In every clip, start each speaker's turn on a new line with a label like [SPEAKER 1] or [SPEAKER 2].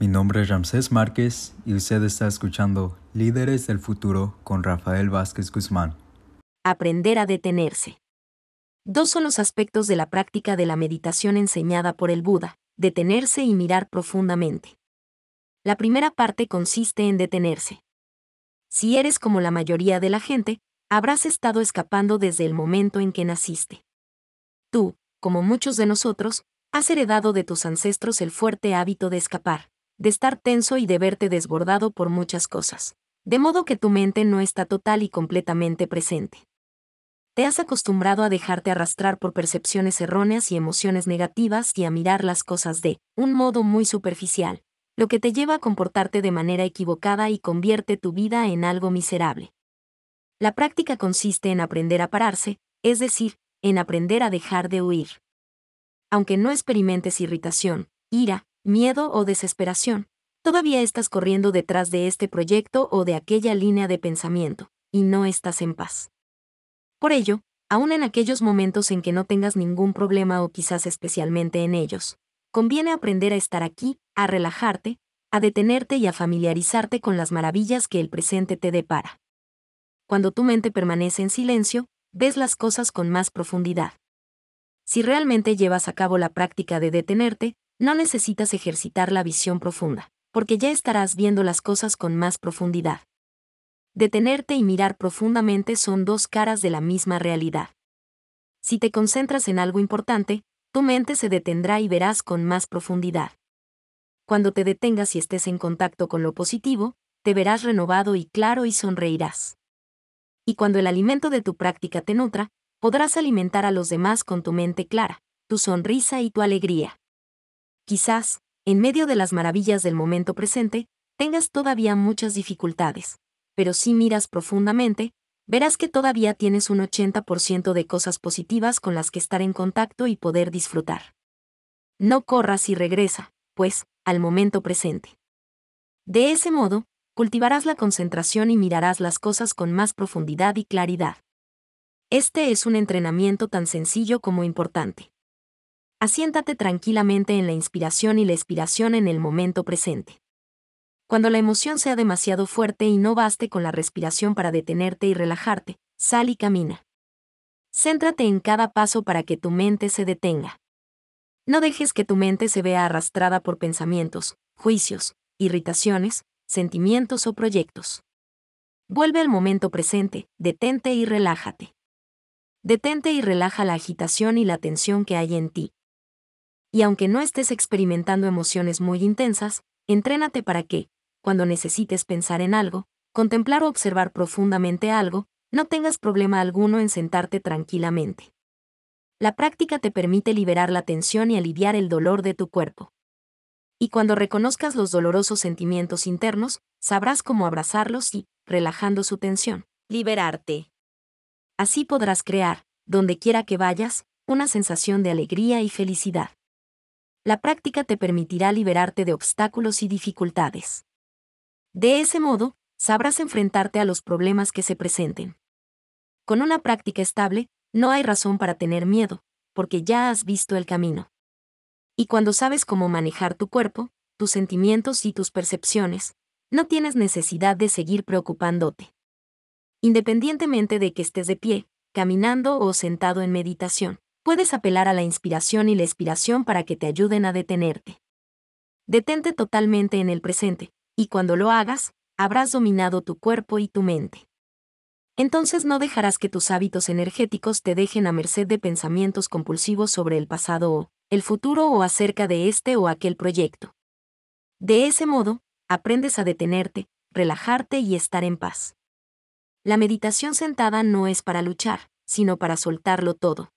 [SPEAKER 1] Mi nombre es Ramsés Márquez y usted está escuchando Líderes del Futuro con Rafael Vázquez Guzmán.
[SPEAKER 2] Aprender a detenerse. Dos son los aspectos de la práctica de la meditación enseñada por el Buda, detenerse y mirar profundamente. La primera parte consiste en detenerse. Si eres como la mayoría de la gente, habrás estado escapando desde el momento en que naciste. Tú, como muchos de nosotros, has heredado de tus ancestros el fuerte hábito de escapar, de estar tenso y de verte desbordado por muchas cosas, de modo que tu mente no está total y completamente presente. Te has acostumbrado a dejarte arrastrar por percepciones erróneas y emociones negativas y a mirar las cosas de un modo muy superficial, lo que te lleva a comportarte de manera equivocada y convierte tu vida en algo miserable. La práctica consiste en aprender a pararse, es decir, en aprender a dejar de huir. Aunque no experimentes irritación, ira, miedo o desesperación, todavía estás corriendo detrás de este proyecto o de aquella línea de pensamiento, y no estás en paz. Por ello, aun en aquellos momentos en que no tengas ningún problema o quizás especialmente en ellos, conviene aprender a estar aquí, a relajarte, a detenerte y a familiarizarte con las maravillas que el presente te depara. Cuando tu mente permanece en silencio, ves las cosas con más profundidad. Si realmente llevas a cabo la práctica de detenerte, no necesitas ejercitar la visión profunda, porque ya estarás viendo las cosas con más profundidad. Detenerte y mirar profundamente son dos caras de la misma realidad. Si te concentras en algo importante, tu mente se detendrá y verás con más profundidad. Cuando te detengas y estés en contacto con lo positivo, te verás renovado y claro y sonreirás. Y cuando el alimento de tu práctica te nutra, podrás alimentar a los demás con tu mente clara, tu sonrisa y tu alegría. Quizás, en medio de las maravillas del momento presente, tengas todavía muchas dificultades, pero si miras profundamente, verás que todavía tienes un 80% de cosas positivas con las que estar en contacto y poder disfrutar. No corras y regresa, pues, al momento presente. De ese modo, cultivarás la concentración y mirarás las cosas con más profundidad y claridad. Este es un entrenamiento tan sencillo como importante asiéntate tranquilamente en la inspiración y la expiración en el momento presente. Cuando la emoción sea demasiado fuerte y no baste con la respiración para detenerte y relajarte, sal y camina. Céntrate en cada paso para que tu mente se detenga. No dejes que tu mente se vea arrastrada por pensamientos, juicios, irritaciones, sentimientos o proyectos. Vuelve al momento presente, detente y relájate. Detente y relaja la agitación y la tensión que hay en ti y aunque no estés experimentando emociones muy intensas, entrénate para que, cuando necesites pensar en algo, contemplar o observar profundamente algo, no tengas problema alguno en sentarte tranquilamente. La práctica te permite liberar la tensión y aliviar el dolor de tu cuerpo. Y cuando reconozcas los dolorosos sentimientos internos, sabrás cómo abrazarlos y, relajando su tensión, liberarte. Así podrás crear, donde quiera que vayas, una sensación de alegría y felicidad la práctica te permitirá liberarte de obstáculos y dificultades. De ese modo, sabrás enfrentarte a los problemas que se presenten. Con una práctica estable, no hay razón para tener miedo, porque ya has visto el camino. Y cuando sabes cómo manejar tu cuerpo, tus sentimientos y tus percepciones, no tienes necesidad de seguir preocupándote. Independientemente de que estés de pie, caminando o sentado en meditación, puedes apelar a la inspiración y la expiración para que te ayuden a detenerte. Detente totalmente en el presente, y cuando lo hagas, habrás dominado tu cuerpo y tu mente. Entonces no dejarás que tus hábitos energéticos te dejen a merced de pensamientos compulsivos sobre el pasado o el futuro o acerca de este o aquel proyecto. De ese modo, aprendes a detenerte, relajarte y estar en paz. La meditación sentada no es para luchar, sino para soltarlo todo.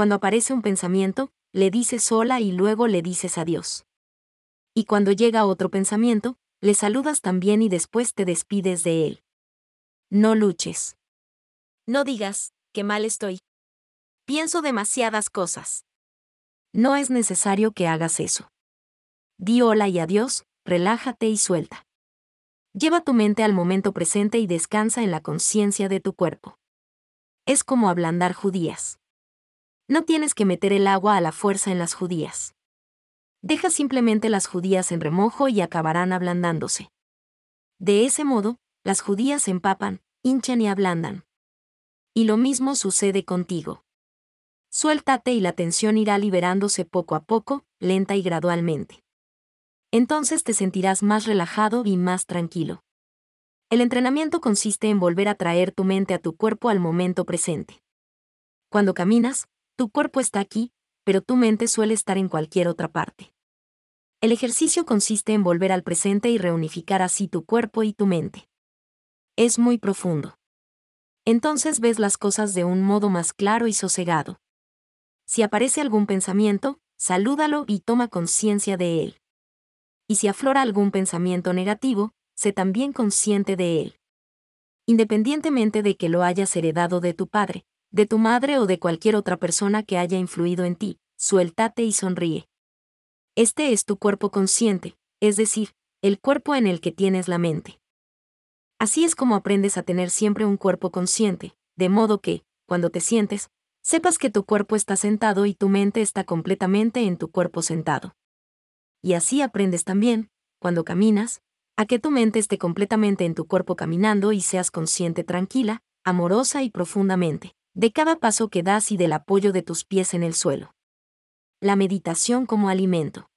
[SPEAKER 2] Cuando aparece un pensamiento, le dices hola y luego le dices adiós. Y cuando llega otro pensamiento, le saludas también y después te despides de él. No luches. No digas, que mal estoy. Pienso demasiadas cosas. No es necesario que hagas eso. Di hola y adiós, relájate y suelta. Lleva tu mente al momento presente y descansa en la conciencia de tu cuerpo. Es como ablandar judías no tienes que meter el agua a la fuerza en las judías. Deja simplemente las judías en remojo y acabarán ablandándose. De ese modo, las judías empapan, hinchan y ablandan. Y lo mismo sucede contigo. Suéltate y la tensión irá liberándose poco a poco, lenta y gradualmente. Entonces te sentirás más relajado y más tranquilo. El entrenamiento consiste en volver a traer tu mente a tu cuerpo al momento presente. Cuando caminas, tu cuerpo está aquí, pero tu mente suele estar en cualquier otra parte. El ejercicio consiste en volver al presente y reunificar así tu cuerpo y tu mente. Es muy profundo. Entonces ves las cosas de un modo más claro y sosegado. Si aparece algún pensamiento, salúdalo y toma conciencia de él. Y si aflora algún pensamiento negativo, sé también consciente de él. Independientemente de que lo hayas heredado de tu padre, de tu madre o de cualquier otra persona que haya influido en ti, suéltate y sonríe. Este es tu cuerpo consciente, es decir, el cuerpo en el que tienes la mente. Así es como aprendes a tener siempre un cuerpo consciente, de modo que, cuando te sientes, sepas que tu cuerpo está sentado y tu mente está completamente en tu cuerpo sentado. Y así aprendes también, cuando caminas, a que tu mente esté completamente en tu cuerpo caminando y seas consciente tranquila, amorosa y profundamente de cada paso que das y del apoyo de tus pies en el suelo. La meditación como alimento.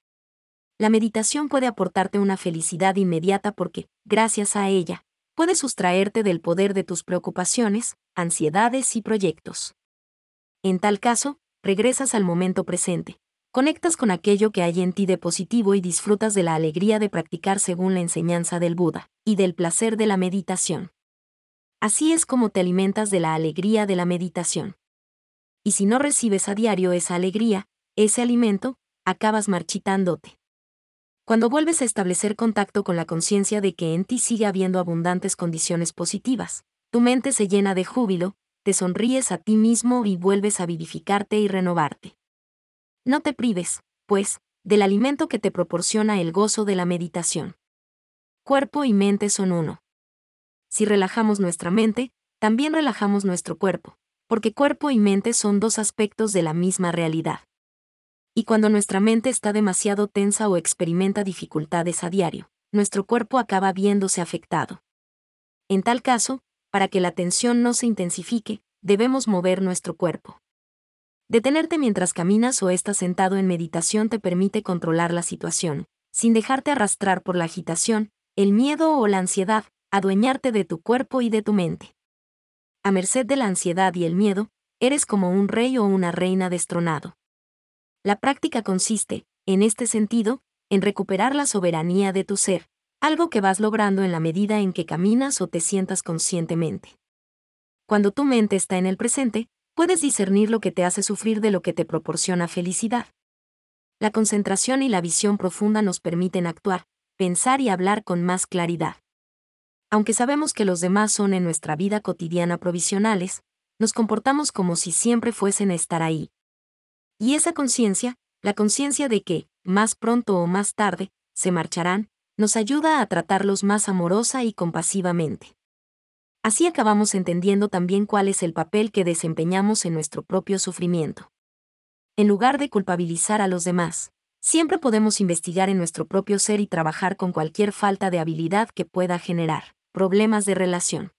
[SPEAKER 2] La meditación puede aportarte una felicidad inmediata porque, gracias a ella, puedes sustraerte del poder de tus preocupaciones, ansiedades y proyectos. En tal caso, regresas al momento presente, conectas con aquello que hay en ti de positivo y disfrutas de la alegría de practicar según la enseñanza del Buda, y del placer de la meditación. Así es como te alimentas de la alegría de la meditación. Y si no recibes a diario esa alegría, ese alimento, acabas marchitándote. Cuando vuelves a establecer contacto con la conciencia de que en ti sigue habiendo abundantes condiciones positivas, tu mente se llena de júbilo, te sonríes a ti mismo y vuelves a vivificarte y renovarte. No te prives, pues, del alimento que te proporciona el gozo de la meditación. Cuerpo y mente son uno si relajamos nuestra mente, también relajamos nuestro cuerpo, porque cuerpo y mente son dos aspectos de la misma realidad. Y cuando nuestra mente está demasiado tensa o experimenta dificultades a diario, nuestro cuerpo acaba viéndose afectado. En tal caso, para que la tensión no se intensifique, debemos mover nuestro cuerpo. Detenerte mientras caminas o estás sentado en meditación te permite controlar la situación, sin dejarte arrastrar por la agitación, el miedo o la ansiedad, adueñarte de tu cuerpo y de tu mente. A merced de la ansiedad y el miedo, eres como un rey o una reina destronado. La práctica consiste, en este sentido, en recuperar la soberanía de tu ser, algo que vas logrando en la medida en que caminas o te sientas conscientemente. Cuando tu mente está en el presente, puedes discernir lo que te hace sufrir de lo que te proporciona felicidad. La concentración y la visión profunda nos permiten actuar, pensar y hablar con más claridad aunque sabemos que los demás son en nuestra vida cotidiana provisionales, nos comportamos como si siempre fuesen a estar ahí. Y esa conciencia, la conciencia de que, más pronto o más tarde, se marcharán, nos ayuda a tratarlos más amorosa y compasivamente. Así acabamos entendiendo también cuál es el papel que desempeñamos en nuestro propio sufrimiento. En lugar de culpabilizar a los demás, siempre podemos investigar en nuestro propio ser y trabajar con cualquier falta de habilidad que pueda generar problemas de relación.